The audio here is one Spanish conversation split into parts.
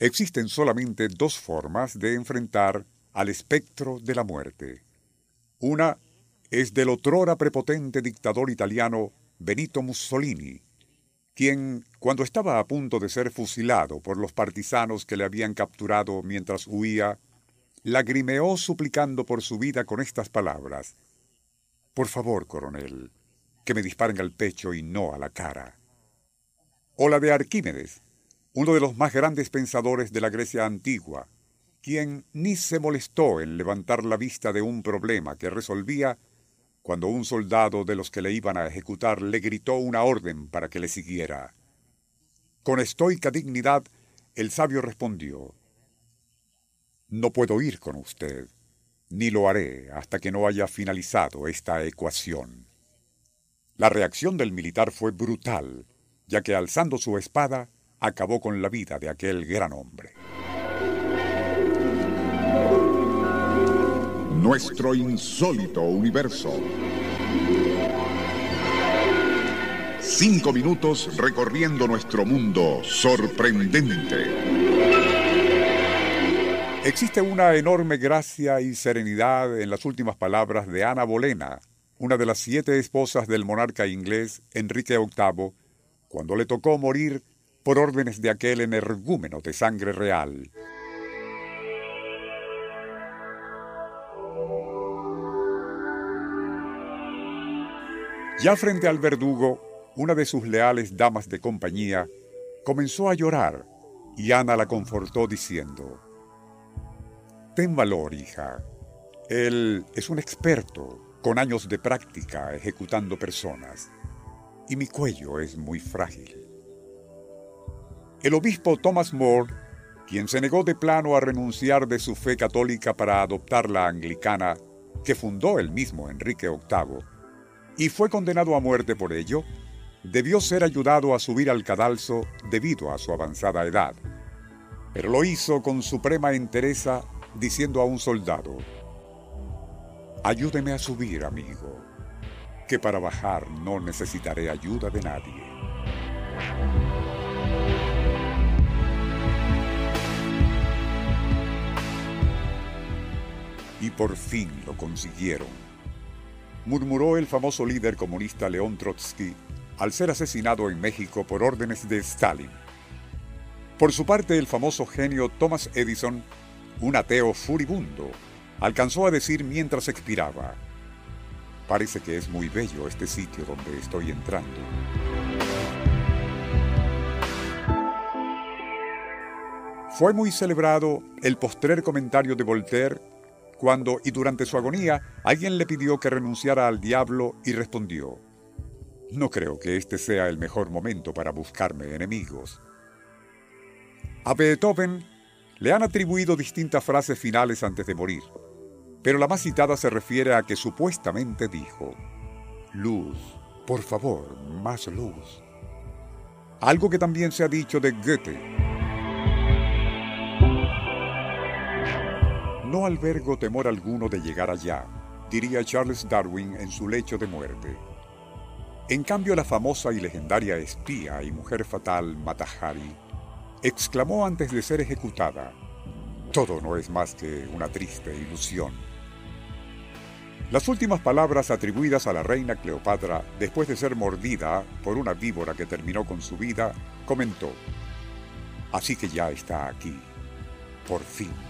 Existen solamente dos formas de enfrentar al espectro de la muerte. Una es del otrora prepotente dictador italiano Benito Mussolini, quien, cuando estaba a punto de ser fusilado por los partisanos que le habían capturado mientras huía, lagrimeó suplicando por su vida con estas palabras. Por favor, coronel, que me disparen al pecho y no a la cara. O la de Arquímedes, uno de los más grandes pensadores de la Grecia antigua, quien ni se molestó en levantar la vista de un problema que resolvía cuando un soldado de los que le iban a ejecutar le gritó una orden para que le siguiera. Con estoica dignidad, el sabio respondió, No puedo ir con usted, ni lo haré hasta que no haya finalizado esta ecuación. La reacción del militar fue brutal, ya que alzando su espada, acabó con la vida de aquel gran hombre. Nuestro insólito universo. Cinco minutos recorriendo nuestro mundo sorprendente. Existe una enorme gracia y serenidad en las últimas palabras de Ana Bolena, una de las siete esposas del monarca inglés Enrique VIII, cuando le tocó morir por órdenes de aquel energúmeno de sangre real. Ya frente al verdugo, una de sus leales damas de compañía comenzó a llorar y Ana la confortó diciendo, Ten valor, hija. Él es un experto, con años de práctica ejecutando personas, y mi cuello es muy frágil. El obispo Thomas More, quien se negó de plano a renunciar de su fe católica para adoptar la anglicana que fundó el mismo Enrique VIII, y fue condenado a muerte por ello, debió ser ayudado a subir al cadalso debido a su avanzada edad. Pero lo hizo con suprema entereza diciendo a un soldado, Ayúdeme a subir, amigo, que para bajar no necesitaré ayuda de nadie. Por fin lo consiguieron murmuró el famoso líder comunista León Trotsky al ser asesinado en México por órdenes de Stalin. Por su parte, el famoso genio Thomas Edison, un ateo furibundo, alcanzó a decir mientras expiraba, Parece que es muy bello este sitio donde estoy entrando. Fue muy celebrado el postrer comentario de Voltaire cuando y durante su agonía alguien le pidió que renunciara al diablo y respondió, no creo que este sea el mejor momento para buscarme enemigos. A Beethoven le han atribuido distintas frases finales antes de morir, pero la más citada se refiere a que supuestamente dijo, Luz, por favor, más luz. Algo que también se ha dicho de Goethe. No albergo temor alguno de llegar allá, diría Charles Darwin en su lecho de muerte. En cambio, la famosa y legendaria espía y mujer fatal Matahari exclamó antes de ser ejecutada, todo no es más que una triste ilusión. Las últimas palabras atribuidas a la reina Cleopatra después de ser mordida por una víbora que terminó con su vida, comentó, Así que ya está aquí, por fin.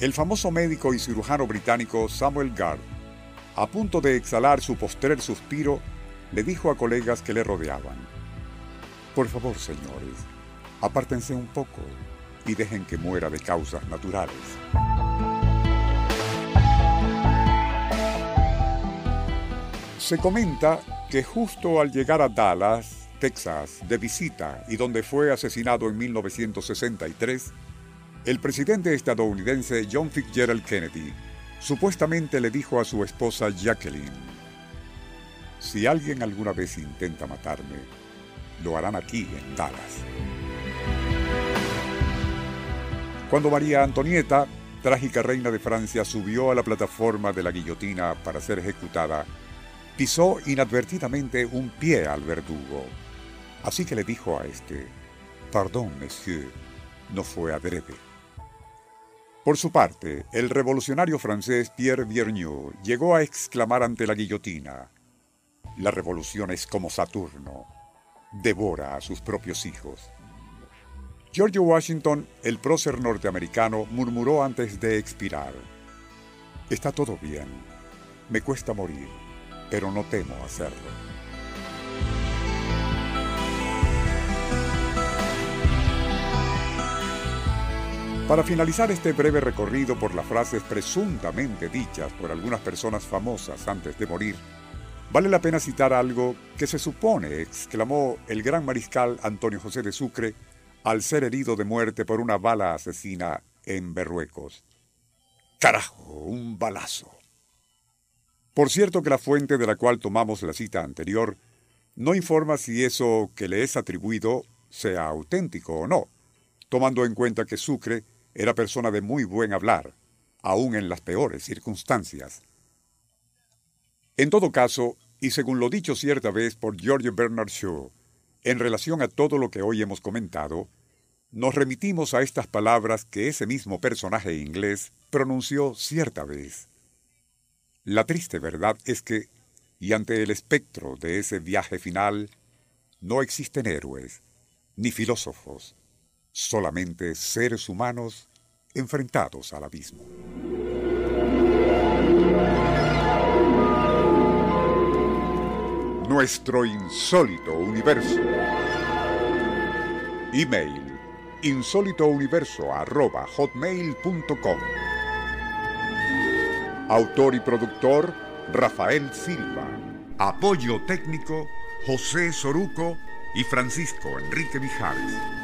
El famoso médico y cirujano británico Samuel Gard, a punto de exhalar su postrer suspiro, le dijo a colegas que le rodeaban, Por favor, señores, apártense un poco y dejen que muera de causas naturales. Se comenta que justo al llegar a Dallas, Texas, de visita y donde fue asesinado en 1963, el presidente estadounidense John Fitzgerald Kennedy supuestamente le dijo a su esposa Jacqueline, si alguien alguna vez intenta matarme, lo harán aquí en Dallas. Cuando María Antonieta, trágica reina de Francia, subió a la plataforma de la guillotina para ser ejecutada, pisó inadvertidamente un pie al verdugo. Así que le dijo a este, Perdón, monsieur, no fue adrede. Por su parte, el revolucionario francés Pierre Viernieu llegó a exclamar ante la guillotina, La revolución es como Saturno, devora a sus propios hijos. George Washington, el prócer norteamericano, murmuró antes de expirar, Está todo bien, me cuesta morir, pero no temo hacerlo. Para finalizar este breve recorrido por las frases presuntamente dichas por algunas personas famosas antes de morir, vale la pena citar algo que se supone exclamó el gran mariscal Antonio José de Sucre al ser herido de muerte por una bala asesina en Berruecos. Carajo, un balazo. Por cierto que la fuente de la cual tomamos la cita anterior no informa si eso que le es atribuido sea auténtico o no, tomando en cuenta que Sucre era persona de muy buen hablar, aun en las peores circunstancias. En todo caso, y según lo dicho cierta vez por George Bernard Shaw, en relación a todo lo que hoy hemos comentado, nos remitimos a estas palabras que ese mismo personaje inglés pronunció cierta vez. La triste verdad es que, y ante el espectro de ese viaje final, no existen héroes, ni filósofos, solamente seres humanos enfrentados al abismo. Nuestro insólito universo. Email insólitouniverso.hotmail.com Autor y productor Rafael Silva. Apoyo técnico José Soruco y Francisco Enrique Mijares.